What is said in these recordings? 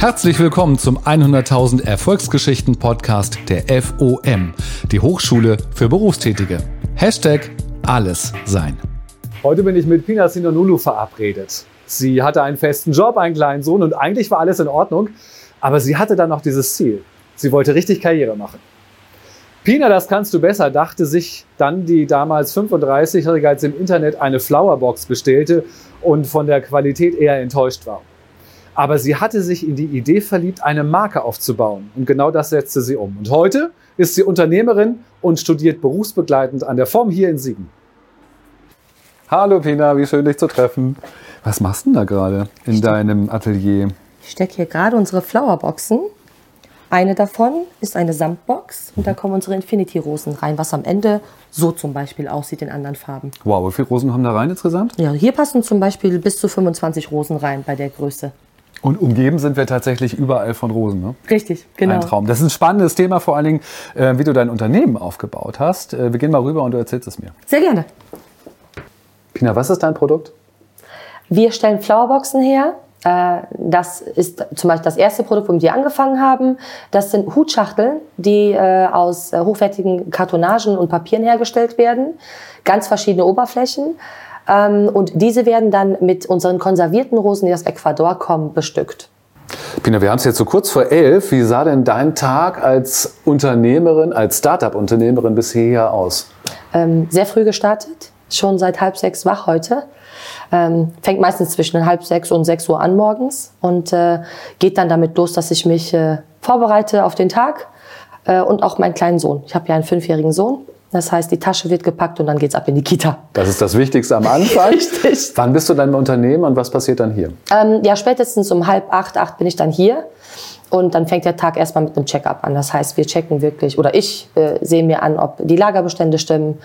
Herzlich willkommen zum 100.000 Erfolgsgeschichten Podcast der FOM, die Hochschule für Berufstätige. Hashtag alles sein. Heute bin ich mit Pina Sinonulu verabredet. Sie hatte einen festen Job, einen kleinen Sohn und eigentlich war alles in Ordnung. Aber sie hatte dann noch dieses Ziel. Sie wollte richtig Karriere machen. Pina, das kannst du besser, dachte sich dann die damals 35-Jährige, als im Internet eine Flowerbox bestellte und von der Qualität eher enttäuscht war. Aber sie hatte sich in die Idee verliebt, eine Marke aufzubauen. Und genau das setzte sie um. Und heute ist sie Unternehmerin und studiert berufsbegleitend an der Form hier in Siegen. Hallo Pina, wie schön dich zu treffen. Was machst du denn da gerade in deinem Atelier? Ich stecke hier gerade unsere Flowerboxen. Eine davon ist eine Samtbox und da kommen unsere Infinity-Rosen rein, was am Ende so zum Beispiel aussieht in anderen Farben. Wow, wie viele Rosen haben da rein insgesamt? Ja, hier passen zum Beispiel bis zu 25 Rosen rein bei der Größe. Und umgeben sind wir tatsächlich überall von Rosen. Ne? Richtig, genau. Ein Traum. Das ist ein spannendes Thema, vor allen Dingen, äh, wie du dein Unternehmen aufgebaut hast. Äh, wir gehen mal rüber und du erzählst es mir. Sehr gerne. Pina, was ist dein Produkt? Wir stellen Flowerboxen her. Äh, das ist zum Beispiel das erste Produkt, womit wir angefangen haben. Das sind Hutschachteln, die äh, aus äh, hochwertigen Kartonagen und Papieren hergestellt werden. Ganz verschiedene Oberflächen. Ähm, und diese werden dann mit unseren konservierten Rosen, die aus Ecuador kommen, bestückt. Pina, wir haben es jetzt so kurz vor elf. Wie sah denn dein Tag als Unternehmerin, als Startup-Unternehmerin bisher aus? Ähm, sehr früh gestartet, schon seit halb sechs wach heute. Ähm, fängt meistens zwischen halb sechs und sechs Uhr an morgens und äh, geht dann damit los, dass ich mich äh, vorbereite auf den Tag äh, und auch meinen kleinen Sohn. Ich habe ja einen fünfjährigen Sohn. Das heißt, die Tasche wird gepackt und dann geht's ab in die Kita. Das ist das Wichtigste am Anfang. Richtig. Wann bist du dann im Unternehmen und was passiert dann hier? Ähm, ja, spätestens um halb acht, acht bin ich dann hier. Und dann fängt der Tag erstmal mit einem Check-up an. Das heißt, wir checken wirklich, oder ich äh, sehe mir an, ob die Lagerbestände stimmen,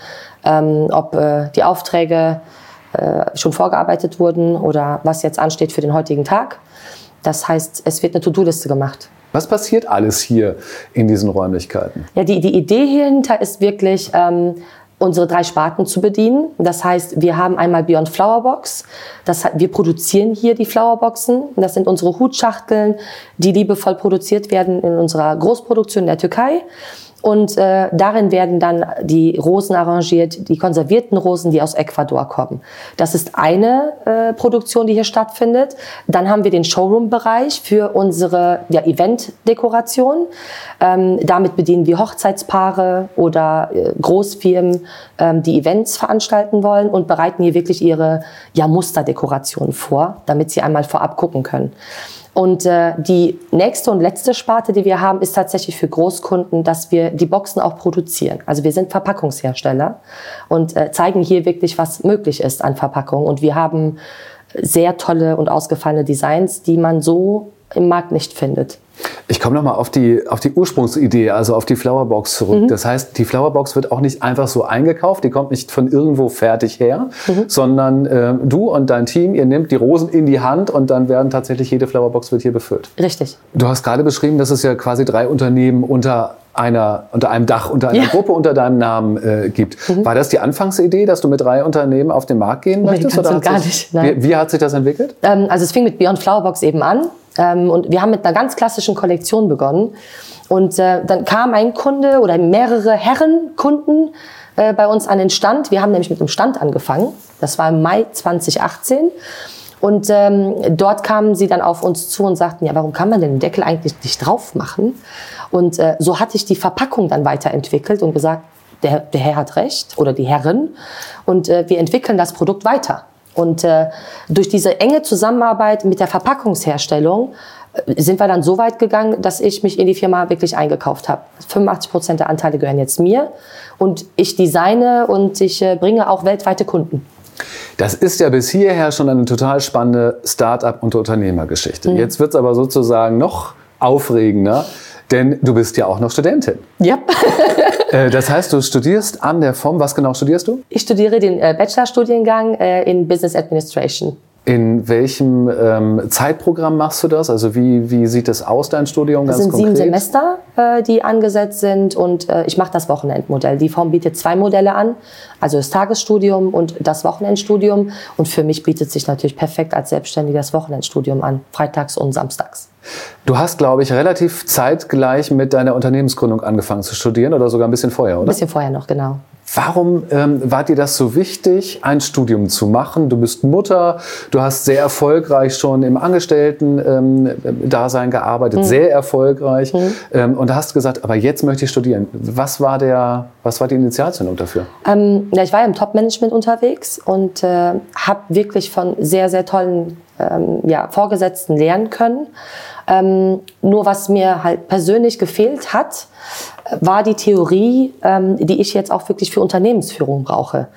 ähm, ob äh, die Aufträge äh, schon vorgearbeitet wurden oder was jetzt ansteht für den heutigen Tag. Das heißt, es wird eine To-Do-Liste gemacht. Was passiert alles hier in diesen Räumlichkeiten? Ja, die, die Idee hierhinter ist wirklich, ähm, unsere drei Sparten zu bedienen. Das heißt, wir haben einmal Beyond Flowerbox. Das, wir produzieren hier die Flowerboxen. Das sind unsere Hutschachteln, die liebevoll produziert werden in unserer Großproduktion in der Türkei. Und äh, darin werden dann die Rosen arrangiert, die konservierten Rosen, die aus Ecuador kommen. Das ist eine äh, Produktion, die hier stattfindet. Dann haben wir den Showroom-Bereich für unsere ja, Event-Dekoration. Ähm, damit bedienen wir Hochzeitspaare oder äh, Großfirmen, ähm, die Events veranstalten wollen und bereiten hier wirklich ihre ja, Musterdekoration vor, damit sie einmal vorab gucken können. Und äh, die nächste und letzte Sparte, die wir haben, ist tatsächlich für Großkunden, dass wir die Boxen auch produzieren. Also wir sind Verpackungshersteller und äh, zeigen hier wirklich, was möglich ist an Verpackung. Und wir haben sehr tolle und ausgefallene Designs, die man so im Markt nicht findet. Ich komme nochmal auf die, auf die Ursprungsidee, also auf die Flowerbox zurück. Mhm. Das heißt, die Flowerbox wird auch nicht einfach so eingekauft, die kommt nicht von irgendwo fertig her, mhm. sondern äh, du und dein Team, ihr nehmt die Rosen in die Hand und dann werden tatsächlich jede Flowerbox wird hier befüllt. Richtig. Du hast gerade beschrieben, dass es ja quasi drei Unternehmen unter einer, unter einem Dach, unter einer ja. Gruppe unter deinem Namen äh, gibt. Mhm. War das die Anfangsidee, dass du mit drei Unternehmen auf den Markt gehen möchtest? Nee, oder gar sich, nicht. Nein. Wie, wie, hat sich das entwickelt? Ähm, also es fing mit Beyond Flowerbox eben an. Ähm, und wir haben mit einer ganz klassischen Kollektion begonnen. Und äh, dann kam ein Kunde oder mehrere Herrenkunden äh, bei uns an den Stand. Wir haben nämlich mit dem Stand angefangen. Das war im Mai 2018. Und ähm, dort kamen sie dann auf uns zu und sagten, ja, warum kann man den Deckel eigentlich nicht drauf machen? Und äh, so hatte ich die Verpackung dann weiterentwickelt und gesagt, der, der Herr hat recht oder die Herrin. Und äh, wir entwickeln das Produkt weiter. Und äh, durch diese enge Zusammenarbeit mit der Verpackungsherstellung äh, sind wir dann so weit gegangen, dass ich mich in die Firma wirklich eingekauft habe. 85 Prozent der Anteile gehören jetzt mir und ich designe und ich äh, bringe auch weltweite Kunden. Das ist ja bis hierher schon eine total spannende Start-up- und Unternehmergeschichte. Mhm. Jetzt wird es aber sozusagen noch aufregender. Denn du bist ja auch noch Studentin. Ja. Äh, das heißt, du studierst an der FOM. Was genau studierst du? Ich studiere den äh, Bachelorstudiengang äh, in Business Administration. In welchem ähm, Zeitprogramm machst du das? Also wie, wie sieht es aus, dein Studium ganz konkret? Es sind sieben Semester, äh, die angesetzt sind und äh, ich mache das Wochenendmodell. Die Form bietet zwei Modelle an, also das Tagesstudium und das Wochenendstudium. Und für mich bietet sich natürlich perfekt als Selbstständiger das Wochenendstudium an, freitags und samstags. Du hast, glaube ich, relativ zeitgleich mit deiner Unternehmensgründung angefangen zu studieren oder sogar ein bisschen vorher, oder? Ein bisschen vorher noch, genau. Warum ähm, war dir das so wichtig, ein Studium zu machen? Du bist Mutter, du hast sehr erfolgreich schon im Angestellten-Dasein ähm, gearbeitet, mhm. sehr erfolgreich mhm. ähm, und hast gesagt, aber jetzt möchte ich studieren. Was war, der, was war die Initialzündung dafür? Ähm, ja, ich war im Top-Management unterwegs und äh, habe wirklich von sehr, sehr tollen ähm, ja, Vorgesetzten lernen können. Ähm, nur was mir halt persönlich gefehlt hat, war die Theorie, ähm, die ich jetzt auch wirklich für Unternehmensführung brauche.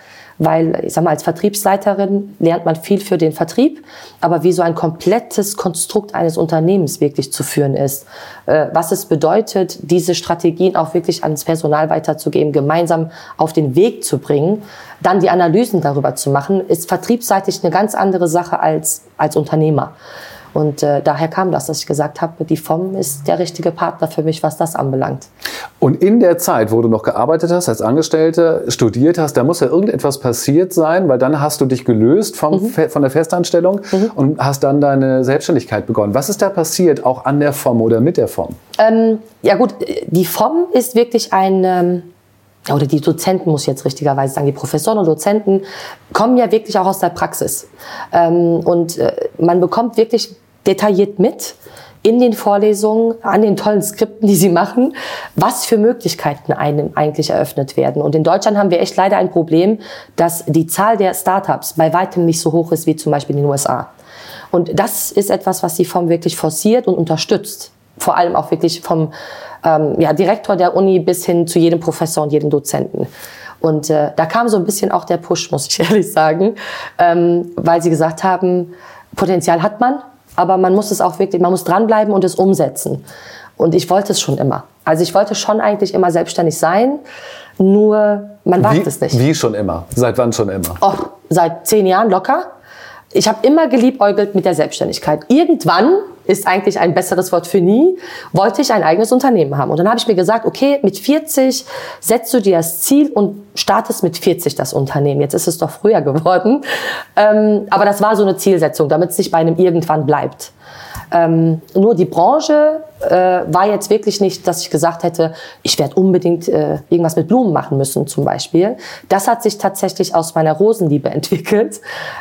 Weil, ich sag mal, als Vertriebsleiterin lernt man viel für den Vertrieb, aber wie so ein komplettes Konstrukt eines Unternehmens wirklich zu führen ist, äh, was es bedeutet, diese Strategien auch wirklich ans Personal weiterzugeben, gemeinsam auf den Weg zu bringen, dann die Analysen darüber zu machen, ist vertriebsseitig eine ganz andere Sache als als Unternehmer. Und äh, daher kam das, dass ich gesagt habe, die FOM ist der richtige Partner für mich, was das anbelangt. Und in der Zeit, wo du noch gearbeitet hast, als Angestellte, studiert hast, da muss ja irgendetwas passiert sein, weil dann hast du dich gelöst vom, mhm. von der Festanstellung mhm. und hast dann deine Selbstständigkeit begonnen. Was ist da passiert, auch an der FOM oder mit der FOM? Ähm, ja gut, die FOM ist wirklich ein... Ähm oder die Dozenten, muss ich jetzt richtigerweise sagen, die Professoren und Dozenten kommen ja wirklich auch aus der Praxis. Ähm, und äh, man bekommt wirklich detailliert mit in den Vorlesungen, an den tollen Skripten, die sie machen, was für Möglichkeiten einem eigentlich eröffnet werden. Und in Deutschland haben wir echt leider ein Problem, dass die Zahl der Startups bei weitem nicht so hoch ist wie zum Beispiel in den USA. Und das ist etwas, was die Form wirklich forciert und unterstützt. Vor allem auch wirklich vom ähm, ja, Direktor der Uni bis hin zu jedem Professor und jedem Dozenten. Und äh, da kam so ein bisschen auch der Push, muss ich ehrlich sagen, ähm, weil sie gesagt haben, Potenzial hat man, aber man muss es auch wirklich, man muss dranbleiben und es umsetzen. Und ich wollte es schon immer. Also ich wollte schon eigentlich immer selbstständig sein, nur man wagt wie, es nicht. Wie schon immer? Seit wann schon immer? Och, seit zehn Jahren locker. Ich habe immer geliebäugelt mit der Selbstständigkeit. Irgendwann ist eigentlich ein besseres Wort für nie, wollte ich ein eigenes Unternehmen haben. Und dann habe ich mir gesagt, okay, mit 40 setzt du dir das Ziel und startest mit 40 das Unternehmen. Jetzt ist es doch früher geworden. Ähm, aber das war so eine Zielsetzung, damit es nicht bei einem irgendwann bleibt. Ähm, nur die Branche äh, war jetzt wirklich nicht, dass ich gesagt hätte, ich werde unbedingt äh, irgendwas mit Blumen machen müssen zum Beispiel. Das hat sich tatsächlich aus meiner Rosenliebe entwickelt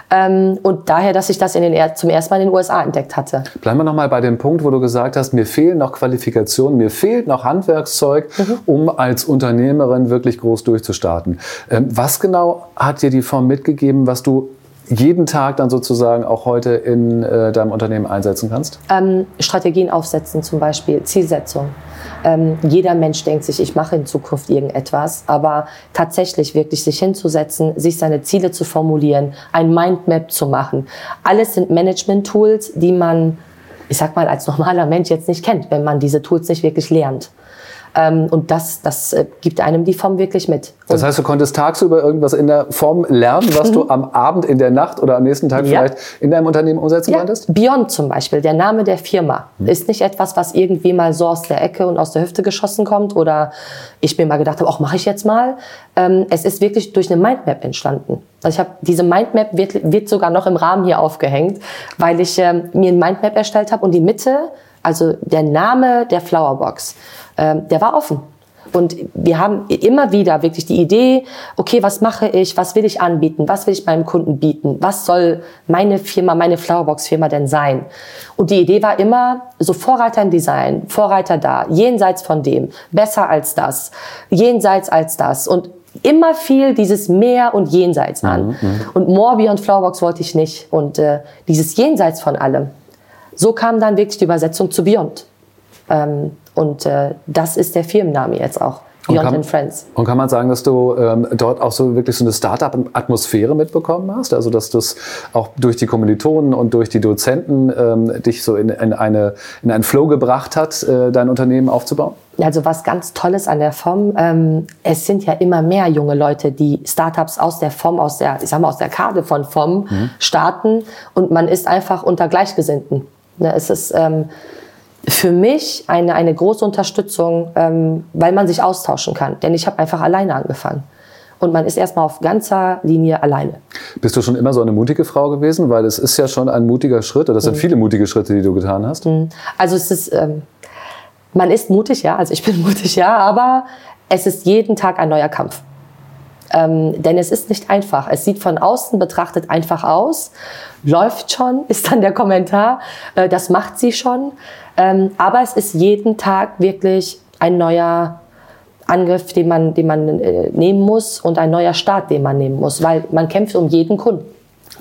ähm, und daher, dass ich das in den, zum ersten Mal in den USA entdeckt hatte. Bleiben wir nochmal bei dem Punkt, wo du gesagt hast, mir fehlen noch Qualifikationen, mir fehlt noch Handwerkszeug, mhm. um als Unternehmerin wirklich groß durchzustarten. Ähm, was genau hat dir die Form mitgegeben, was du jeden Tag dann sozusagen auch heute in äh, deinem Unternehmen einsetzen kannst? Ähm, Strategien aufsetzen zum Beispiel, Zielsetzung. Ähm, jeder Mensch denkt sich, ich mache in Zukunft irgendetwas, aber tatsächlich wirklich sich hinzusetzen, sich seine Ziele zu formulieren, ein Mindmap zu machen. Alles sind Management-Tools, die man, ich sag mal, als normaler Mensch jetzt nicht kennt, wenn man diese Tools nicht wirklich lernt. Ähm, und das, das äh, gibt einem die Form wirklich mit. Das heißt, du konntest tagsüber irgendwas in der Form lernen, was du mhm. am Abend, in der Nacht oder am nächsten Tag ja. vielleicht in deinem Unternehmen umsetzen ja. konntest? Beyond zum Beispiel, der Name der Firma, hm. ist nicht etwas, was irgendwie mal so aus der Ecke und aus der Hüfte geschossen kommt oder ich mir mal gedacht habe, auch mache ich jetzt mal. Ähm, es ist wirklich durch eine Mindmap entstanden. Also ich habe diese Mindmap wird, wird sogar noch im Rahmen hier aufgehängt, weil ich ähm, mir ein Mindmap erstellt habe und die Mitte, also der Name der Flowerbox ähm, der war offen. Und wir haben immer wieder wirklich die Idee, okay, was mache ich, was will ich anbieten, was will ich meinem Kunden bieten, was soll meine Firma, meine Flowerbox-Firma denn sein? Und die Idee war immer, so Vorreiter im Design, Vorreiter da, jenseits von dem, besser als das, jenseits als das. Und immer viel dieses Mehr und Jenseits an. Mhm, mhm. und More Beyond Flowerbox wollte ich nicht. Und äh, dieses Jenseits von allem. So kam dann wirklich die Übersetzung zu Beyond. Ähm, und äh, das ist der Firmenname jetzt auch. Beyond kann, and Friends. Und kann man sagen, dass du ähm, dort auch so wirklich so eine Startup-Atmosphäre mitbekommen hast? Also dass das auch durch die Kommilitonen und durch die Dozenten ähm, dich so in, in, eine, in einen Flow gebracht hat, äh, dein Unternehmen aufzubauen? Also was ganz Tolles an der FOM, ähm, es sind ja immer mehr junge Leute, die Startups aus der FOM, aus der, ich sag mal, aus der Karte von FOM mhm. starten und man ist einfach unter Gleichgesinnten. Ne, es ist ähm, für mich eine, eine große Unterstützung, ähm, weil man sich austauschen kann. Denn ich habe einfach alleine angefangen. Und man ist erstmal auf ganzer Linie alleine. Bist du schon immer so eine mutige Frau gewesen? Weil es ist ja schon ein mutiger Schritt, oder das sind mhm. viele mutige Schritte, die du getan hast. Mhm. Also es ist, ähm, man ist mutig, ja, also ich bin mutig, ja, aber es ist jeden Tag ein neuer Kampf. Ähm, denn es ist nicht einfach. Es sieht von außen betrachtet einfach aus. Läuft schon, ist dann der Kommentar. Äh, das macht sie schon. Ähm, aber es ist jeden Tag wirklich ein neuer Angriff, den man, den man äh, nehmen muss und ein neuer Start, den man nehmen muss, weil man kämpft um jeden Kunden.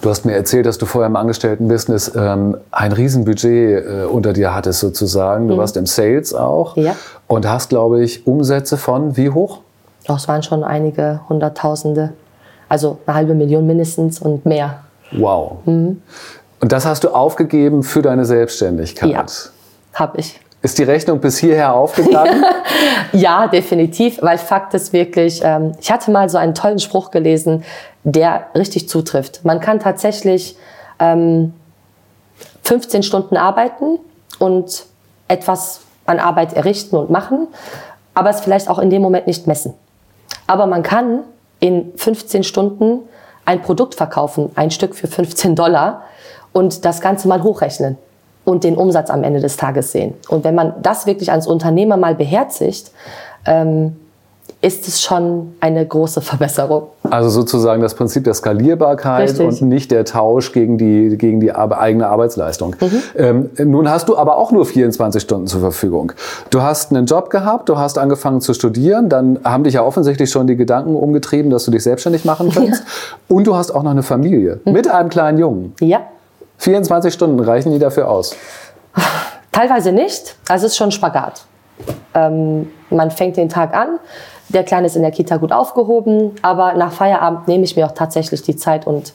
Du hast mir erzählt, dass du vorher im Angestelltenbusiness ähm, ein Riesenbudget äh, unter dir hattest sozusagen. Du mhm. warst im Sales auch ja. und hast, glaube ich, Umsätze von wie hoch? Doch, es waren schon einige Hunderttausende. Also eine halbe Million mindestens und mehr. Wow. Mhm. Und das hast du aufgegeben für deine Selbstständigkeit? Ja, habe ich. Ist die Rechnung bis hierher aufgegangen? ja, definitiv, weil Fakt ist wirklich, ähm, ich hatte mal so einen tollen Spruch gelesen, der richtig zutrifft. Man kann tatsächlich ähm, 15 Stunden arbeiten und etwas an Arbeit errichten und machen, aber es vielleicht auch in dem Moment nicht messen. Aber man kann in 15 Stunden ein Produkt verkaufen, ein Stück für 15 Dollar und das Ganze mal hochrechnen und den Umsatz am Ende des Tages sehen. Und wenn man das wirklich als Unternehmer mal beherzigt, ähm, ist es schon eine große Verbesserung. Also sozusagen das Prinzip der Skalierbarkeit Richtig. und nicht der Tausch gegen die, gegen die eigene Arbeitsleistung. Mhm. Ähm, nun hast du aber auch nur 24 Stunden zur Verfügung. Du hast einen Job gehabt, du hast angefangen zu studieren, dann haben dich ja offensichtlich schon die Gedanken umgetrieben, dass du dich selbstständig machen kannst. Ja. Und du hast auch noch eine Familie mhm. mit einem kleinen Jungen. Ja. 24 Stunden reichen die dafür aus? Teilweise nicht. Also es ist schon Spagat. Ähm, man fängt den Tag an, der Kleine ist in der Kita gut aufgehoben, aber nach Feierabend nehme ich mir auch tatsächlich die Zeit und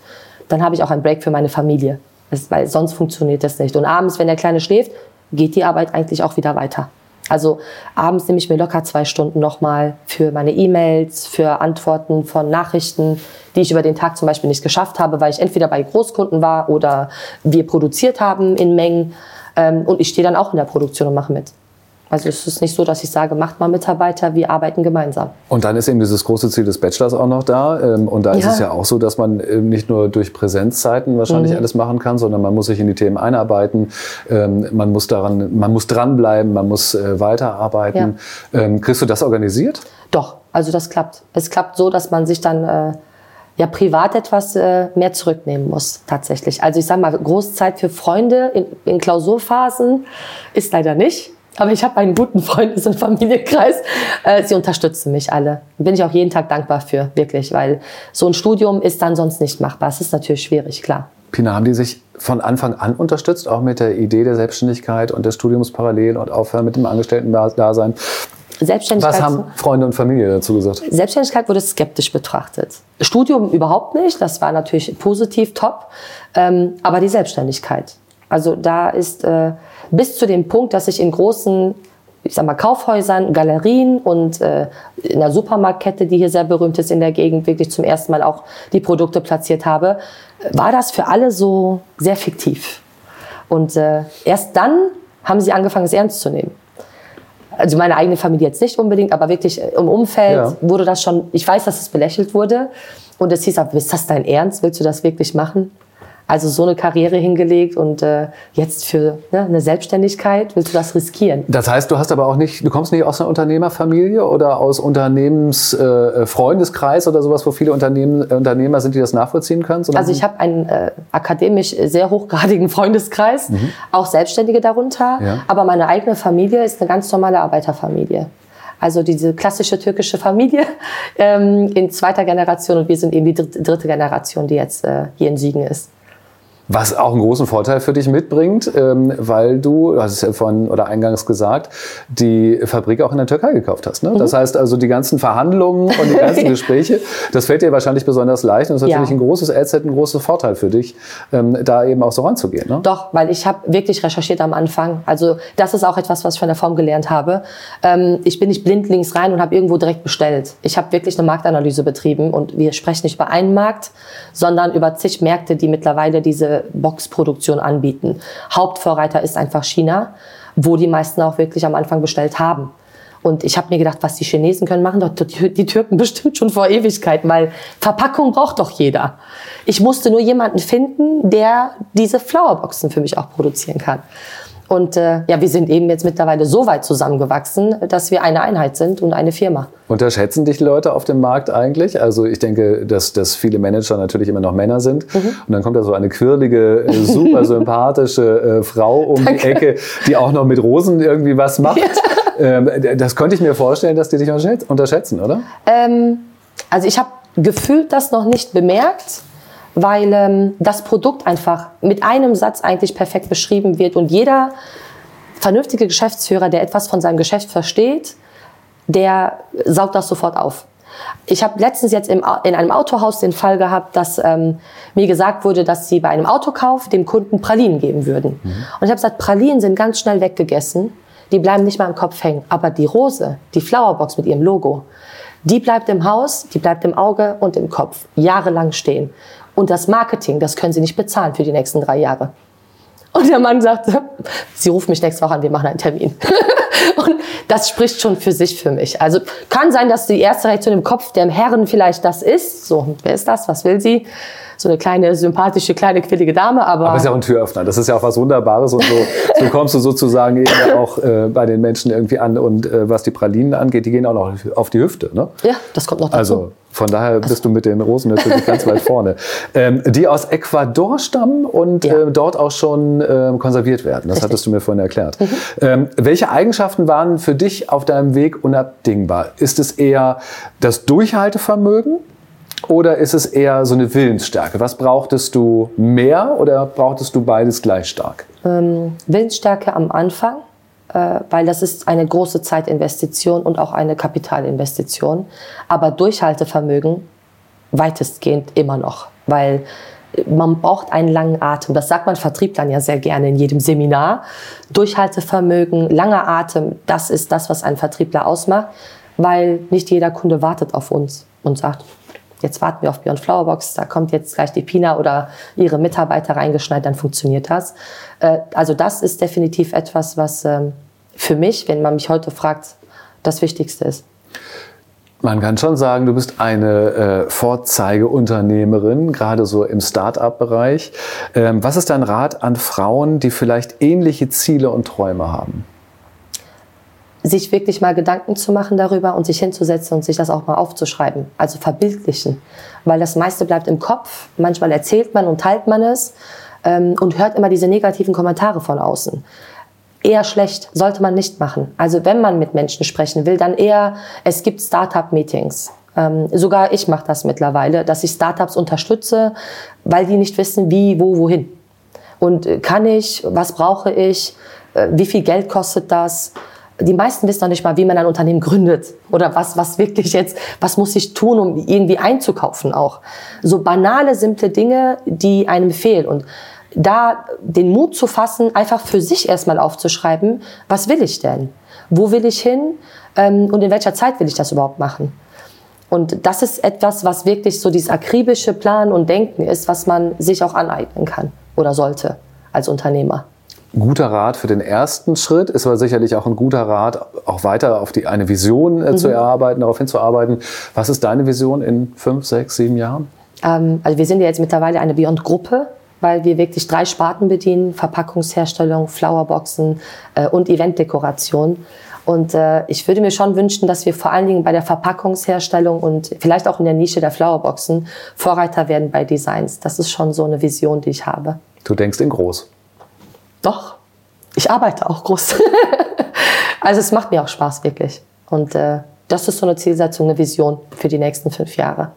dann habe ich auch einen Break für meine Familie. Das, weil sonst funktioniert das nicht. Und abends, wenn der Kleine schläft, geht die Arbeit eigentlich auch wieder weiter. Also abends nehme ich mir locker zwei Stunden nochmal für meine E-Mails, für Antworten von Nachrichten, die ich über den Tag zum Beispiel nicht geschafft habe, weil ich entweder bei Großkunden war oder wir produziert haben in Mengen. Ähm, und ich stehe dann auch in der Produktion und mache mit. Also es ist nicht so, dass ich sage, macht mal Mitarbeiter, wir arbeiten gemeinsam. Und dann ist eben dieses große Ziel des Bachelors auch noch da. Ähm, und da ja. ist es ja auch so, dass man nicht nur durch Präsenzzeiten wahrscheinlich mhm. alles machen kann, sondern man muss sich in die Themen einarbeiten. Ähm, man muss daran, man muss dranbleiben, man muss äh, weiterarbeiten. Ja. Ähm, kriegst du das organisiert? Doch, also das klappt. Es klappt so, dass man sich dann äh, ja privat etwas äh, mehr zurücknehmen muss tatsächlich. Also ich sage mal, Großzeit für Freunde in, in Klausurphasen ist leider nicht. Aber ich habe einen guten Freundes- und Familienkreis. Äh, sie unterstützen mich alle. Bin ich auch jeden Tag dankbar für, wirklich, weil so ein Studium ist dann sonst nicht machbar. Es ist natürlich schwierig, klar. Pina, haben die sich von Anfang an unterstützt, auch mit der Idee der Selbstständigkeit und des Studiums parallel und aufhören mit dem Angestellten-Dasein? Selbstständigkeit. Was haben Freunde und Familie dazu gesagt? Selbstständigkeit wurde skeptisch betrachtet. Studium überhaupt nicht, das war natürlich positiv, top. Ähm, aber die Selbstständigkeit. Also da ist äh, bis zu dem Punkt, dass ich in großen ich sag mal, Kaufhäusern, Galerien und äh, in der Supermarktkette, die hier sehr berühmt ist in der Gegend, wirklich zum ersten Mal auch die Produkte platziert habe, war das für alle so sehr fiktiv. Und äh, erst dann haben sie angefangen, es ernst zu nehmen. Also meine eigene Familie jetzt nicht unbedingt, aber wirklich im Umfeld ja. wurde das schon, ich weiß, dass es belächelt wurde. Und es hieß aber, ist das dein Ernst? Willst du das wirklich machen? Also so eine Karriere hingelegt und äh, jetzt für ne, eine Selbstständigkeit willst du das riskieren. Das heißt, du hast aber auch nicht, du kommst nicht aus einer Unternehmerfamilie oder aus Unternehmensfreundeskreis äh, oder sowas, wo viele Unternehmen, äh, Unternehmer sind, die das nachvollziehen können? Also ich habe einen äh, akademisch sehr hochgradigen Freundeskreis, mhm. auch Selbstständige darunter, ja. aber meine eigene Familie ist eine ganz normale Arbeiterfamilie. Also diese klassische türkische Familie ähm, in zweiter Generation und wir sind eben die dritte Generation, die jetzt äh, hier in Siegen ist. Was auch einen großen Vorteil für dich mitbringt, ähm, weil du, du hast es ja vorhin oder eingangs gesagt, die Fabrik auch in der Türkei gekauft hast. Ne? Mhm. Das heißt also, die ganzen Verhandlungen und die ganzen Gespräche, das fällt dir wahrscheinlich besonders leicht und das ist ja. natürlich ein großes Asset, ein großer Vorteil für dich, ähm, da eben auch so ranzugehen. Ne? Doch, weil ich habe wirklich recherchiert am Anfang. Also das ist auch etwas, was ich von der Form gelernt habe. Ähm, ich bin nicht blindlings rein und habe irgendwo direkt bestellt. Ich habe wirklich eine Marktanalyse betrieben und wir sprechen nicht über einen Markt, sondern über zig Märkte, die mittlerweile diese Boxproduktion anbieten. Hauptvorreiter ist einfach China, wo die meisten auch wirklich am Anfang bestellt haben. Und ich habe mir gedacht, was die Chinesen können, machen doch die Türken bestimmt schon vor Ewigkeiten, weil Verpackung braucht doch jeder. Ich musste nur jemanden finden, der diese Flowerboxen für mich auch produzieren kann. Und äh, ja, wir sind eben jetzt mittlerweile so weit zusammengewachsen, dass wir eine Einheit sind und eine Firma. Unterschätzen dich Leute auf dem Markt eigentlich? Also ich denke, dass, dass viele Manager natürlich immer noch Männer sind. Mhm. Und dann kommt da so eine quirlige, äh, super sympathische äh, Frau um Danke. die Ecke, die auch noch mit Rosen irgendwie was macht. Ja. Ähm, das könnte ich mir vorstellen, dass die dich unterschätzen, oder? Ähm, also ich habe gefühlt das noch nicht bemerkt weil ähm, das Produkt einfach mit einem Satz eigentlich perfekt beschrieben wird und jeder vernünftige Geschäftsführer, der etwas von seinem Geschäft versteht, der saugt das sofort auf. Ich habe letztens jetzt im, in einem Autohaus den Fall gehabt, dass ähm, mir gesagt wurde, dass sie bei einem Autokauf dem Kunden Pralinen geben würden. Mhm. Und ich habe gesagt, Pralinen sind ganz schnell weggegessen. Die bleiben nicht mal im Kopf hängen. Aber die Rose, die Flowerbox mit ihrem Logo, die bleibt im Haus, die bleibt im Auge und im Kopf jahrelang stehen. Und das Marketing, das können Sie nicht bezahlen für die nächsten drei Jahre. Und der Mann sagte, Sie rufen mich nächste Woche an, wir machen einen Termin. und das spricht schon für sich für mich. Also kann sein, dass die erste Reaktion im Kopf der Herren vielleicht das ist. So, wer ist das? Was will sie? So eine kleine, sympathische, kleine, quillige Dame. Aber, aber ist ja auch ein Türöffner. Das ist ja auch was Wunderbares. Und so, so kommst du sozusagen eben auch äh, bei den Menschen irgendwie an. Und äh, was die Pralinen angeht, die gehen auch noch auf die Hüfte. Ne? Ja, das kommt noch dazu. Also, von daher bist also. du mit den Rosen natürlich ganz weit vorne. Ähm, die aus Ecuador stammen und ja. äh, dort auch schon äh, konserviert werden. Das Richtig. hattest du mir vorhin erklärt. Mhm. Ähm, welche Eigenschaften waren für dich auf deinem Weg unabdingbar? Ist es eher das Durchhaltevermögen? Oder ist es eher so eine Willensstärke? Was brauchtest du mehr oder brauchtest du beides gleich stark? Ähm, Willensstärke am Anfang, äh, weil das ist eine große Zeitinvestition und auch eine Kapitalinvestition. Aber Durchhaltevermögen weitestgehend immer noch, weil man braucht einen langen Atem. Das sagt man Vertrieblern ja sehr gerne in jedem Seminar. Durchhaltevermögen, langer Atem, das ist das, was einen Vertriebler ausmacht, weil nicht jeder Kunde wartet auf uns und sagt, jetzt warten wir auf Beyond Flowerbox, da kommt jetzt gleich die Pina oder ihre Mitarbeiter reingeschneit, dann funktioniert das. Äh, also das ist definitiv etwas, was ähm, für mich, wenn man mich heute fragt, das Wichtigste ist. Man kann schon sagen, du bist eine äh, Vorzeigeunternehmerin, gerade so im Start-up-Bereich. Ähm, was ist dein Rat an Frauen, die vielleicht ähnliche Ziele und Träume haben? Sich wirklich mal Gedanken zu machen darüber und sich hinzusetzen und sich das auch mal aufzuschreiben, also verbildlichen, weil das meiste bleibt im Kopf. Manchmal erzählt man und teilt man es ähm, und hört immer diese negativen Kommentare von außen. Eher schlecht, sollte man nicht machen. Also wenn man mit Menschen sprechen will, dann eher, es gibt Startup-Meetings. Ähm, sogar ich mache das mittlerweile, dass ich Startups unterstütze, weil die nicht wissen, wie, wo, wohin. Und äh, kann ich, was brauche ich, äh, wie viel Geld kostet das? Die meisten wissen noch nicht mal, wie man ein Unternehmen gründet oder was, was wirklich jetzt, was muss ich tun, um irgendwie einzukaufen auch. So banale, simple Dinge, die einem fehlen und da den Mut zu fassen, einfach für sich erstmal aufzuschreiben, was will ich denn? Wo will ich hin? Ähm, und in welcher Zeit will ich das überhaupt machen? Und das ist etwas, was wirklich so dieses akribische Plan und Denken ist, was man sich auch aneignen kann oder sollte als Unternehmer guter Rat für den ersten Schritt, ist aber sicherlich auch ein guter Rat, auch weiter auf die, eine Vision äh, mhm. zu erarbeiten, darauf hinzuarbeiten. Was ist deine Vision in fünf, sechs, sieben Jahren? Ähm, also wir sind ja jetzt mittlerweile eine Beyond-Gruppe, weil wir wirklich drei Sparten bedienen, Verpackungsherstellung, Flowerboxen äh, und Eventdekoration. Und äh, ich würde mir schon wünschen, dass wir vor allen Dingen bei der Verpackungsherstellung und vielleicht auch in der Nische der Flowerboxen Vorreiter werden bei Designs. Das ist schon so eine Vision, die ich habe. Du denkst in groß. Doch, ich arbeite auch groß. also es macht mir auch Spaß, wirklich. Und äh, das ist so eine Zielsetzung, eine Vision für die nächsten fünf Jahre.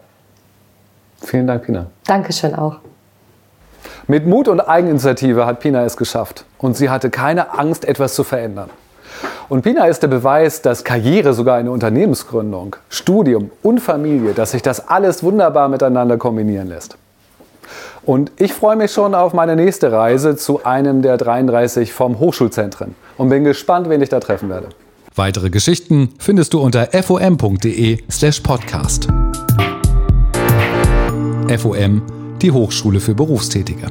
Vielen Dank, Pina. Dankeschön auch. Mit Mut und Eigeninitiative hat Pina es geschafft. Und sie hatte keine Angst, etwas zu verändern. Und Pina ist der Beweis, dass Karriere, sogar eine Unternehmensgründung, Studium und Familie, dass sich das alles wunderbar miteinander kombinieren lässt. Und ich freue mich schon auf meine nächste Reise zu einem der 33 vom Hochschulzentren und bin gespannt, wen ich da treffen werde. Weitere Geschichten findest du unter fom.de/slash podcast. FOM, die Hochschule für Berufstätige.